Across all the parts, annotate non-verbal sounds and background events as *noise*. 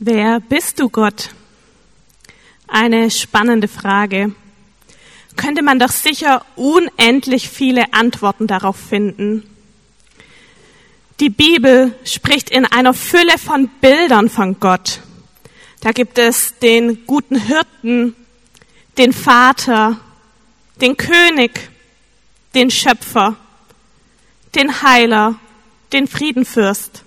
Wer bist du, Gott? Eine spannende Frage. Könnte man doch sicher unendlich viele Antworten darauf finden. Die Bibel spricht in einer Fülle von Bildern von Gott. Da gibt es den guten Hirten, den Vater, den König, den Schöpfer, den Heiler, den Friedenfürst.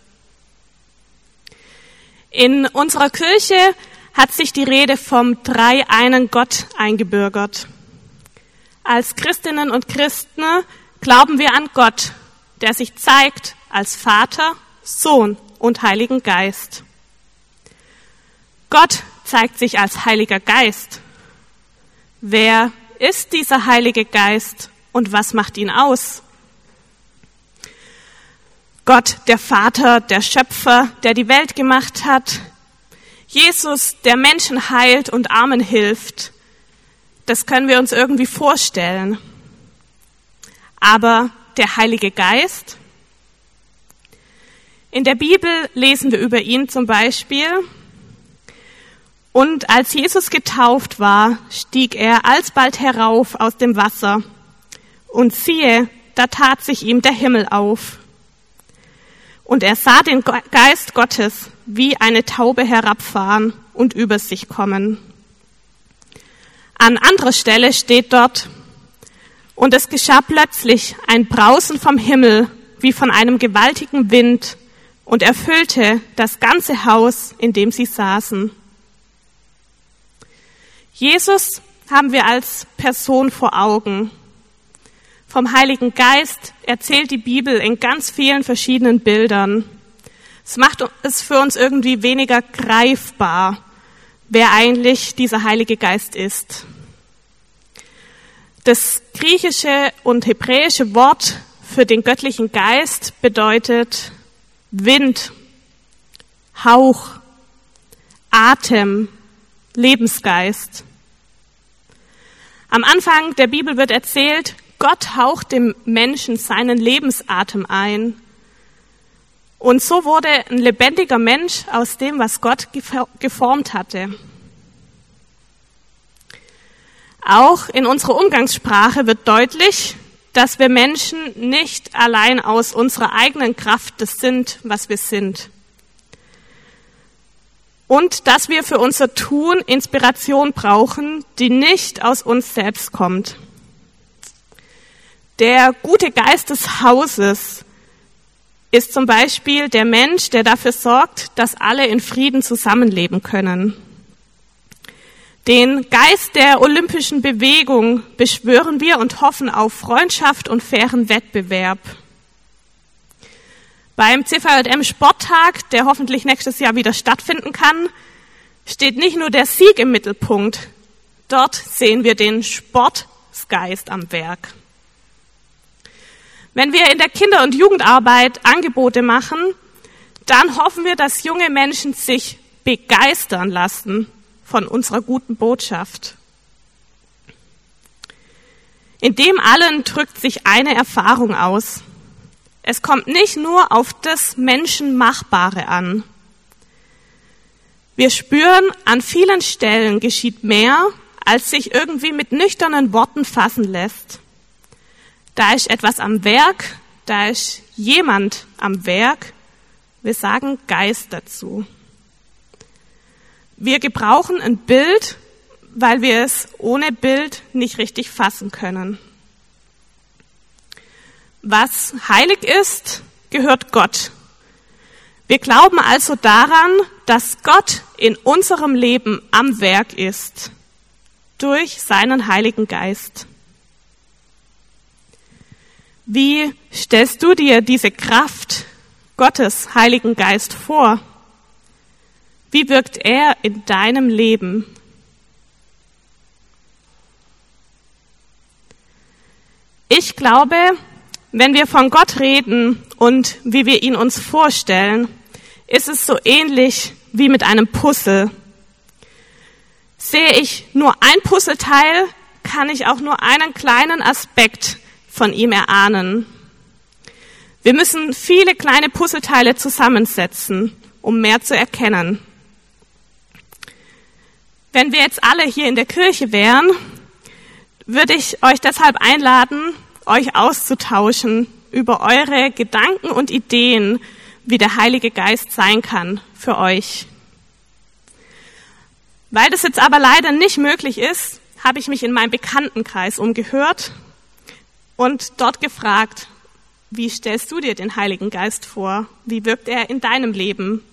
In unserer Kirche hat sich die Rede vom dreieinen Gott eingebürgert. Als Christinnen und Christen glauben wir an Gott, der sich zeigt als Vater, Sohn und Heiligen Geist. Gott zeigt sich als Heiliger Geist. Wer ist dieser Heilige Geist und was macht ihn aus? Gott, der Vater, der Schöpfer, der die Welt gemacht hat. Jesus, der Menschen heilt und Armen hilft. Das können wir uns irgendwie vorstellen. Aber der Heilige Geist? In der Bibel lesen wir über ihn zum Beispiel. Und als Jesus getauft war, stieg er alsbald herauf aus dem Wasser. Und siehe, da tat sich ihm der Himmel auf. Und er sah den Geist Gottes wie eine Taube herabfahren und über sich kommen. An anderer Stelle steht dort, und es geschah plötzlich ein Brausen vom Himmel wie von einem gewaltigen Wind und erfüllte das ganze Haus, in dem sie saßen. Jesus haben wir als Person vor Augen. Vom Heiligen Geist erzählt die Bibel in ganz vielen verschiedenen Bildern. Es macht es für uns irgendwie weniger greifbar, wer eigentlich dieser Heilige Geist ist. Das griechische und hebräische Wort für den göttlichen Geist bedeutet Wind, Hauch, Atem, Lebensgeist. Am Anfang der Bibel wird erzählt, Gott haucht dem Menschen seinen Lebensatem ein. Und so wurde ein lebendiger Mensch aus dem, was Gott geformt hatte. Auch in unserer Umgangssprache wird deutlich, dass wir Menschen nicht allein aus unserer eigenen Kraft das sind, was wir sind. Und dass wir für unser Tun Inspiration brauchen, die nicht aus uns selbst kommt. Der gute Geist des Hauses ist zum Beispiel der Mensch, der dafür sorgt, dass alle in Frieden zusammenleben können. Den Geist der olympischen Bewegung beschwören wir und hoffen auf Freundschaft und fairen Wettbewerb. Beim CVM Sporttag, der hoffentlich nächstes Jahr wieder stattfinden kann, steht nicht nur der Sieg im Mittelpunkt. Dort sehen wir den Sportgeist am Werk. Wenn wir in der Kinder- und Jugendarbeit Angebote machen, dann hoffen wir, dass junge Menschen sich begeistern lassen von unserer guten Botschaft. In dem allen drückt sich eine Erfahrung aus. Es kommt nicht nur auf das Menschenmachbare an. Wir spüren, an vielen Stellen geschieht mehr, als sich irgendwie mit nüchternen Worten fassen lässt. Da ist etwas am Werk, da ist jemand am Werk. Wir sagen Geist dazu. Wir gebrauchen ein Bild, weil wir es ohne Bild nicht richtig fassen können. Was heilig ist, gehört Gott. Wir glauben also daran, dass Gott in unserem Leben am Werk ist, durch seinen Heiligen Geist. Wie stellst du dir diese Kraft Gottes Heiligen Geist vor? Wie wirkt er in deinem Leben? Ich glaube, wenn wir von Gott reden und wie wir ihn uns vorstellen, ist es so ähnlich wie mit einem Puzzle. Sehe ich nur ein Puzzleteil, kann ich auch nur einen kleinen Aspekt von ihm erahnen. Wir müssen viele kleine Puzzleteile zusammensetzen, um mehr zu erkennen. Wenn wir jetzt alle hier in der Kirche wären, würde ich euch deshalb einladen, euch auszutauschen über eure Gedanken und Ideen, wie der Heilige Geist sein kann für euch. Weil das jetzt aber leider nicht möglich ist, habe ich mich in meinem Bekanntenkreis umgehört und dort gefragt, wie stellst du dir den Heiligen Geist vor? Wie wirkt er in deinem Leben?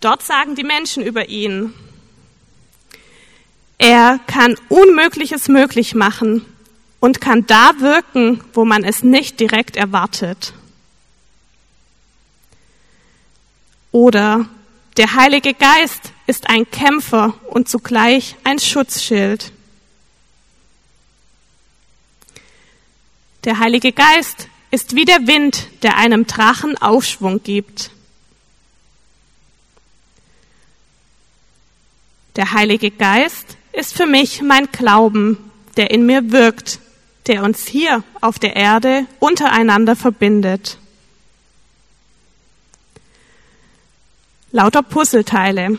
Dort sagen die Menschen über ihn, er kann Unmögliches möglich machen und kann da wirken, wo man es nicht direkt erwartet. Oder der Heilige Geist ist ein Kämpfer und zugleich ein Schutzschild. Der Heilige Geist ist wie der Wind, der einem Drachen Aufschwung gibt. Der Heilige Geist ist für mich mein Glauben, der in mir wirkt, der uns hier auf der Erde untereinander verbindet. Lauter Puzzleteile.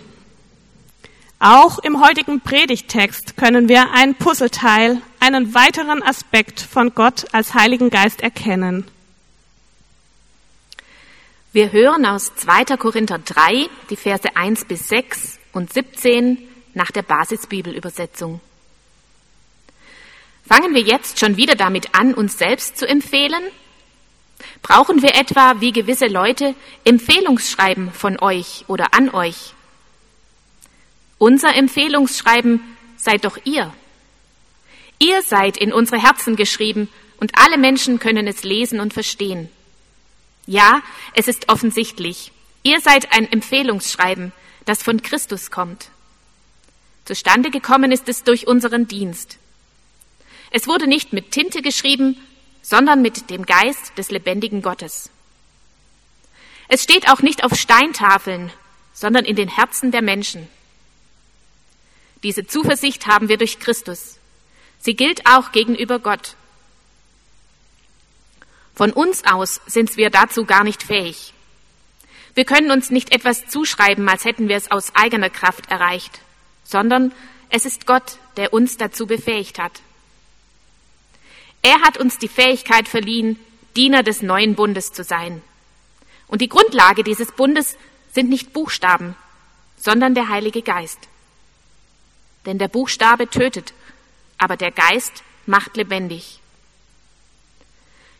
Auch im heutigen Predigtext können wir ein Puzzleteil, einen weiteren Aspekt von Gott als Heiligen Geist erkennen. Wir hören aus 2. Korinther 3, die Verse 1 bis 6 und 17 nach der Basisbibelübersetzung. Fangen wir jetzt schon wieder damit an, uns selbst zu empfehlen? Brauchen wir etwa, wie gewisse Leute, Empfehlungsschreiben von euch oder an euch? Unser Empfehlungsschreiben seid doch ihr. Ihr seid in unsere Herzen geschrieben und alle Menschen können es lesen und verstehen. Ja, es ist offensichtlich. Ihr seid ein Empfehlungsschreiben, das von Christus kommt. Zustande gekommen ist es durch unseren Dienst. Es wurde nicht mit Tinte geschrieben, sondern mit dem Geist des lebendigen Gottes. Es steht auch nicht auf Steintafeln, sondern in den Herzen der Menschen. Diese Zuversicht haben wir durch Christus. Sie gilt auch gegenüber Gott. Von uns aus sind wir dazu gar nicht fähig. Wir können uns nicht etwas zuschreiben, als hätten wir es aus eigener Kraft erreicht, sondern es ist Gott, der uns dazu befähigt hat. Er hat uns die Fähigkeit verliehen, Diener des neuen Bundes zu sein. Und die Grundlage dieses Bundes sind nicht Buchstaben, sondern der Heilige Geist. Denn der Buchstabe tötet, aber der Geist macht lebendig.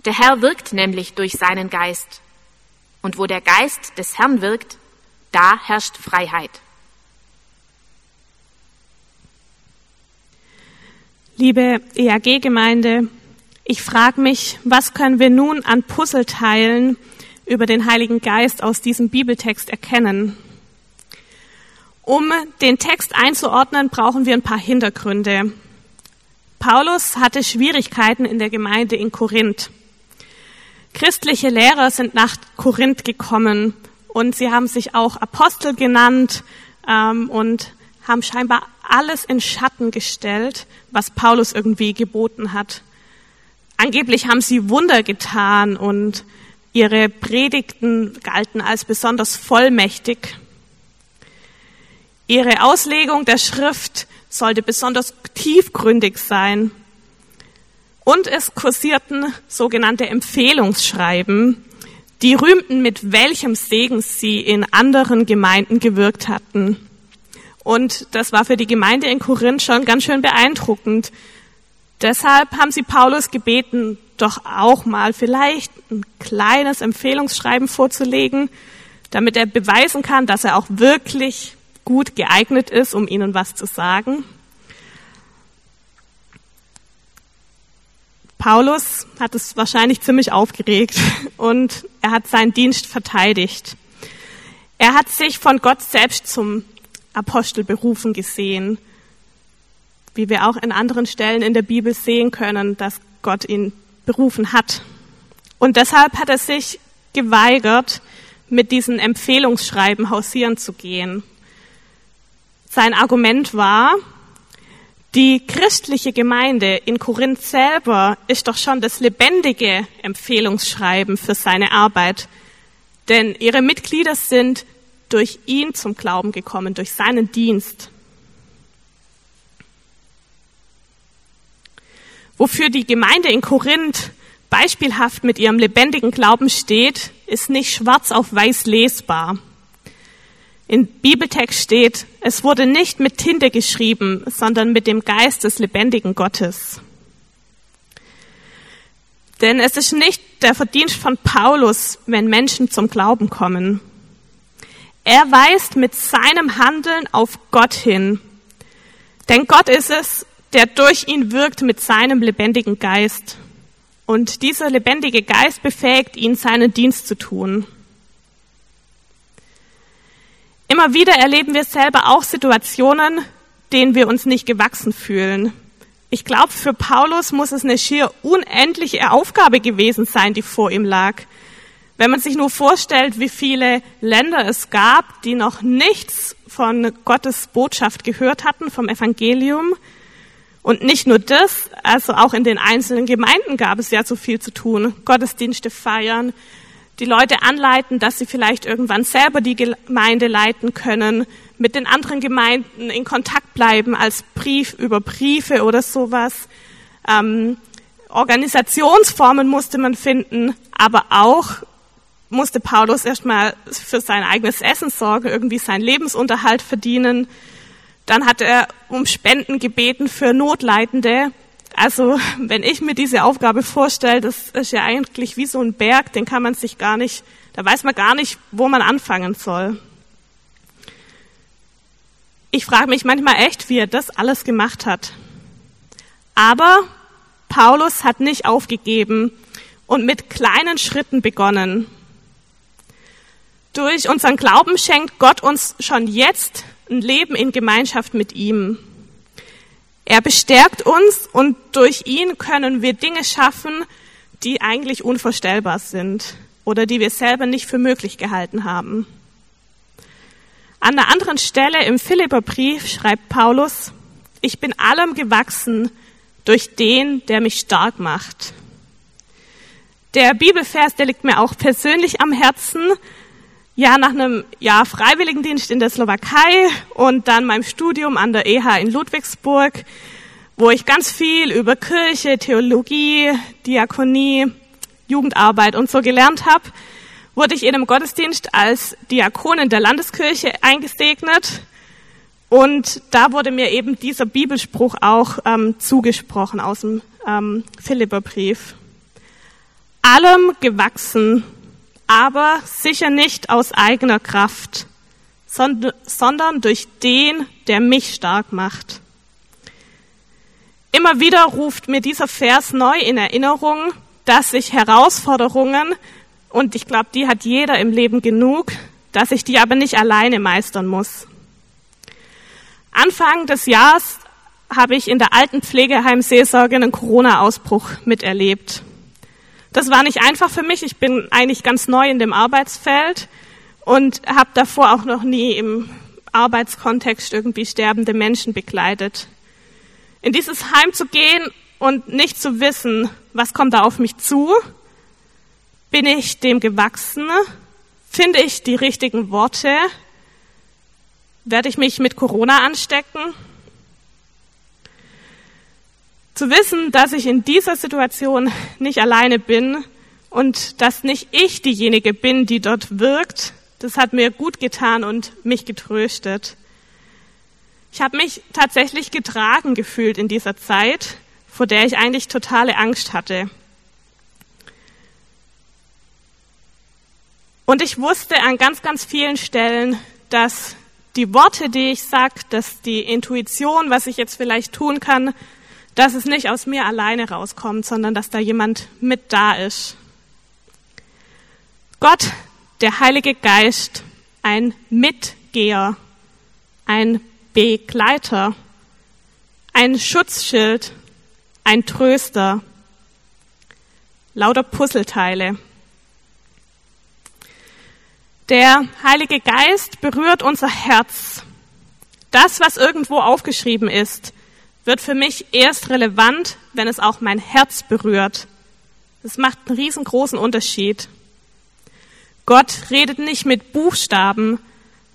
Der Herr wirkt nämlich durch seinen Geist. Und wo der Geist des Herrn wirkt, da herrscht Freiheit. Liebe EAG-Gemeinde, ich frage mich, was können wir nun an Puzzleteilen über den Heiligen Geist aus diesem Bibeltext erkennen? Um den Text einzuordnen, brauchen wir ein paar Hintergründe. Paulus hatte Schwierigkeiten in der Gemeinde in Korinth. Christliche Lehrer sind nach Korinth gekommen und sie haben sich auch Apostel genannt ähm, und haben scheinbar alles in Schatten gestellt, was Paulus irgendwie geboten hat. Angeblich haben sie Wunder getan und ihre Predigten galten als besonders vollmächtig. Ihre Auslegung der Schrift sollte besonders tiefgründig sein. Und es kursierten sogenannte Empfehlungsschreiben, die rühmten, mit welchem Segen sie in anderen Gemeinden gewirkt hatten. Und das war für die Gemeinde in Korinth schon ganz schön beeindruckend, Deshalb haben sie Paulus gebeten, doch auch mal vielleicht ein kleines Empfehlungsschreiben vorzulegen, damit er beweisen kann, dass er auch wirklich gut geeignet ist, um ihnen was zu sagen. Paulus hat es wahrscheinlich ziemlich aufgeregt *laughs* und er hat seinen Dienst verteidigt. Er hat sich von Gott selbst zum Apostel berufen gesehen wie wir auch in anderen Stellen in der Bibel sehen können, dass Gott ihn berufen hat. Und deshalb hat er sich geweigert, mit diesen Empfehlungsschreiben hausieren zu gehen. Sein Argument war, die christliche Gemeinde in Korinth selber ist doch schon das lebendige Empfehlungsschreiben für seine Arbeit, denn ihre Mitglieder sind durch ihn zum Glauben gekommen, durch seinen Dienst. Wofür die Gemeinde in Korinth beispielhaft mit ihrem lebendigen Glauben steht, ist nicht schwarz auf weiß lesbar. In Bibeltext steht, es wurde nicht mit Tinte geschrieben, sondern mit dem Geist des lebendigen Gottes. Denn es ist nicht der Verdienst von Paulus, wenn Menschen zum Glauben kommen. Er weist mit seinem Handeln auf Gott hin. Denn Gott ist es, der durch ihn wirkt mit seinem lebendigen Geist. Und dieser lebendige Geist befähigt ihn, seinen Dienst zu tun. Immer wieder erleben wir selber auch Situationen, denen wir uns nicht gewachsen fühlen. Ich glaube, für Paulus muss es eine schier unendliche Aufgabe gewesen sein, die vor ihm lag. Wenn man sich nur vorstellt, wie viele Länder es gab, die noch nichts von Gottes Botschaft gehört hatten, vom Evangelium. Und nicht nur das, also auch in den einzelnen Gemeinden gab es ja so viel zu tun. Gottesdienste feiern, die Leute anleiten, dass sie vielleicht irgendwann selber die Gemeinde leiten können, mit den anderen Gemeinden in Kontakt bleiben als Brief über Briefe oder sowas. Ähm, Organisationsformen musste man finden, aber auch musste Paulus erstmal für sein eigenes Essen sorgen, irgendwie seinen Lebensunterhalt verdienen. Dann hat er um Spenden gebeten für Notleidende. Also wenn ich mir diese Aufgabe vorstelle, das ist ja eigentlich wie so ein Berg, den kann man sich gar nicht, da weiß man gar nicht, wo man anfangen soll. Ich frage mich manchmal echt, wie er das alles gemacht hat. Aber Paulus hat nicht aufgegeben und mit kleinen Schritten begonnen. Durch unseren Glauben schenkt Gott uns schon jetzt ein Leben in Gemeinschaft mit ihm. Er bestärkt uns und durch ihn können wir Dinge schaffen, die eigentlich unvorstellbar sind oder die wir selber nicht für möglich gehalten haben. An einer anderen Stelle im Philipperbrief schreibt Paulus, ich bin allem gewachsen durch den, der mich stark macht. Der Bibelvers, der liegt mir auch persönlich am Herzen, ja, nach einem Jahr Freiwilligendienst in der Slowakei und dann meinem Studium an der EH in Ludwigsburg, wo ich ganz viel über Kirche, Theologie, Diakonie, Jugendarbeit und so gelernt habe, wurde ich in einem Gottesdienst als Diakonin der Landeskirche eingesegnet. Und da wurde mir eben dieser Bibelspruch auch ähm, zugesprochen aus dem ähm, Philipperbrief. Allem gewachsen aber sicher nicht aus eigener Kraft, sondern durch den, der mich stark macht. Immer wieder ruft mir dieser Vers neu in Erinnerung, dass ich Herausforderungen, und ich glaube, die hat jeder im Leben genug, dass ich die aber nicht alleine meistern muss. Anfang des Jahres habe ich in der alten Pflegeheimseelsorge einen Corona-Ausbruch miterlebt. Das war nicht einfach für mich. Ich bin eigentlich ganz neu in dem Arbeitsfeld und habe davor auch noch nie im Arbeitskontext irgendwie sterbende Menschen begleitet. In dieses Heim zu gehen und nicht zu wissen, was kommt da auf mich zu, bin ich dem gewachsen, finde ich die richtigen Worte, werde ich mich mit Corona anstecken, zu wissen, dass ich in dieser Situation nicht alleine bin und dass nicht ich diejenige bin, die dort wirkt, das hat mir gut getan und mich getröstet. Ich habe mich tatsächlich getragen gefühlt in dieser Zeit, vor der ich eigentlich totale Angst hatte. Und ich wusste an ganz, ganz vielen Stellen, dass die Worte, die ich sage, dass die Intuition, was ich jetzt vielleicht tun kann, dass es nicht aus mir alleine rauskommt, sondern dass da jemand mit da ist. Gott, der Heilige Geist, ein Mitgeher, ein Begleiter, ein Schutzschild, ein Tröster, lauter Puzzleteile. Der Heilige Geist berührt unser Herz. Das, was irgendwo aufgeschrieben ist, wird für mich erst relevant, wenn es auch mein Herz berührt. Das macht einen riesengroßen Unterschied. Gott redet nicht mit Buchstaben.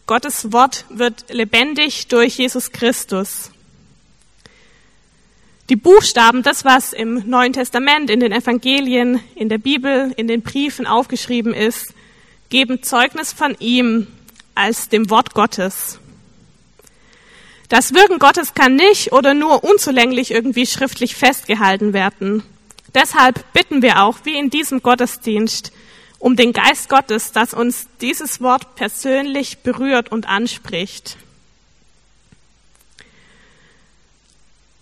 Gottes Wort wird lebendig durch Jesus Christus. Die Buchstaben, das was im Neuen Testament, in den Evangelien, in der Bibel, in den Briefen aufgeschrieben ist, geben Zeugnis von ihm als dem Wort Gottes. Das Wirken Gottes kann nicht oder nur unzulänglich irgendwie schriftlich festgehalten werden. Deshalb bitten wir auch, wie in diesem Gottesdienst, um den Geist Gottes, dass uns dieses Wort persönlich berührt und anspricht.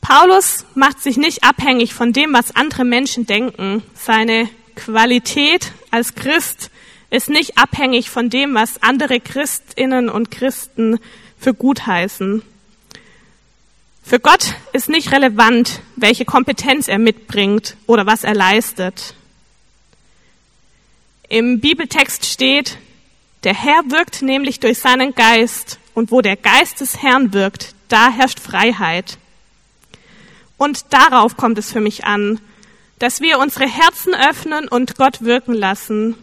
Paulus macht sich nicht abhängig von dem, was andere Menschen denken. Seine Qualität als Christ ist nicht abhängig von dem, was andere Christinnen und Christen für gut heißen. Für Gott ist nicht relevant, welche Kompetenz er mitbringt oder was er leistet. Im Bibeltext steht, der Herr wirkt nämlich durch seinen Geist und wo der Geist des Herrn wirkt, da herrscht Freiheit. Und darauf kommt es für mich an, dass wir unsere Herzen öffnen und Gott wirken lassen.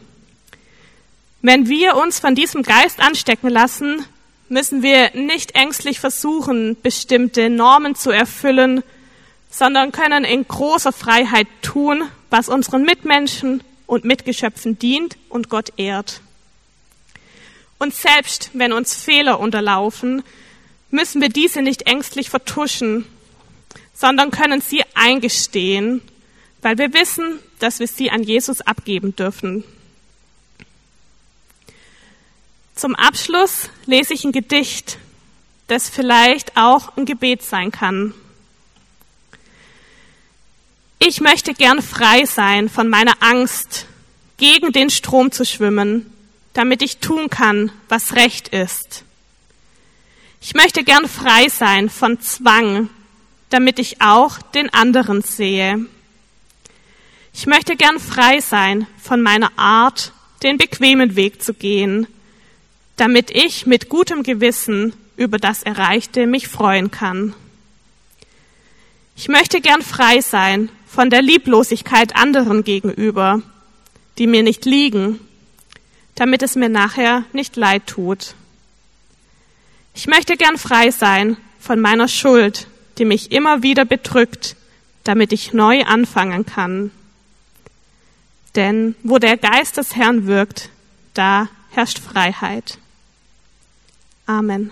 Wenn wir uns von diesem Geist anstecken lassen, müssen wir nicht ängstlich versuchen, bestimmte Normen zu erfüllen, sondern können in großer Freiheit tun, was unseren Mitmenschen und Mitgeschöpfen dient und Gott ehrt. Und selbst wenn uns Fehler unterlaufen, müssen wir diese nicht ängstlich vertuschen, sondern können sie eingestehen, weil wir wissen, dass wir sie an Jesus abgeben dürfen. Zum Abschluss lese ich ein Gedicht, das vielleicht auch ein Gebet sein kann. Ich möchte gern frei sein von meiner Angst, gegen den Strom zu schwimmen, damit ich tun kann, was recht ist. Ich möchte gern frei sein von Zwang, damit ich auch den anderen sehe. Ich möchte gern frei sein von meiner Art, den bequemen Weg zu gehen, damit ich mit gutem Gewissen über das Erreichte mich freuen kann. Ich möchte gern frei sein von der Lieblosigkeit anderen gegenüber, die mir nicht liegen, damit es mir nachher nicht leid tut. Ich möchte gern frei sein von meiner Schuld, die mich immer wieder bedrückt, damit ich neu anfangen kann. Denn wo der Geist des Herrn wirkt, da herrscht Freiheit. Amen.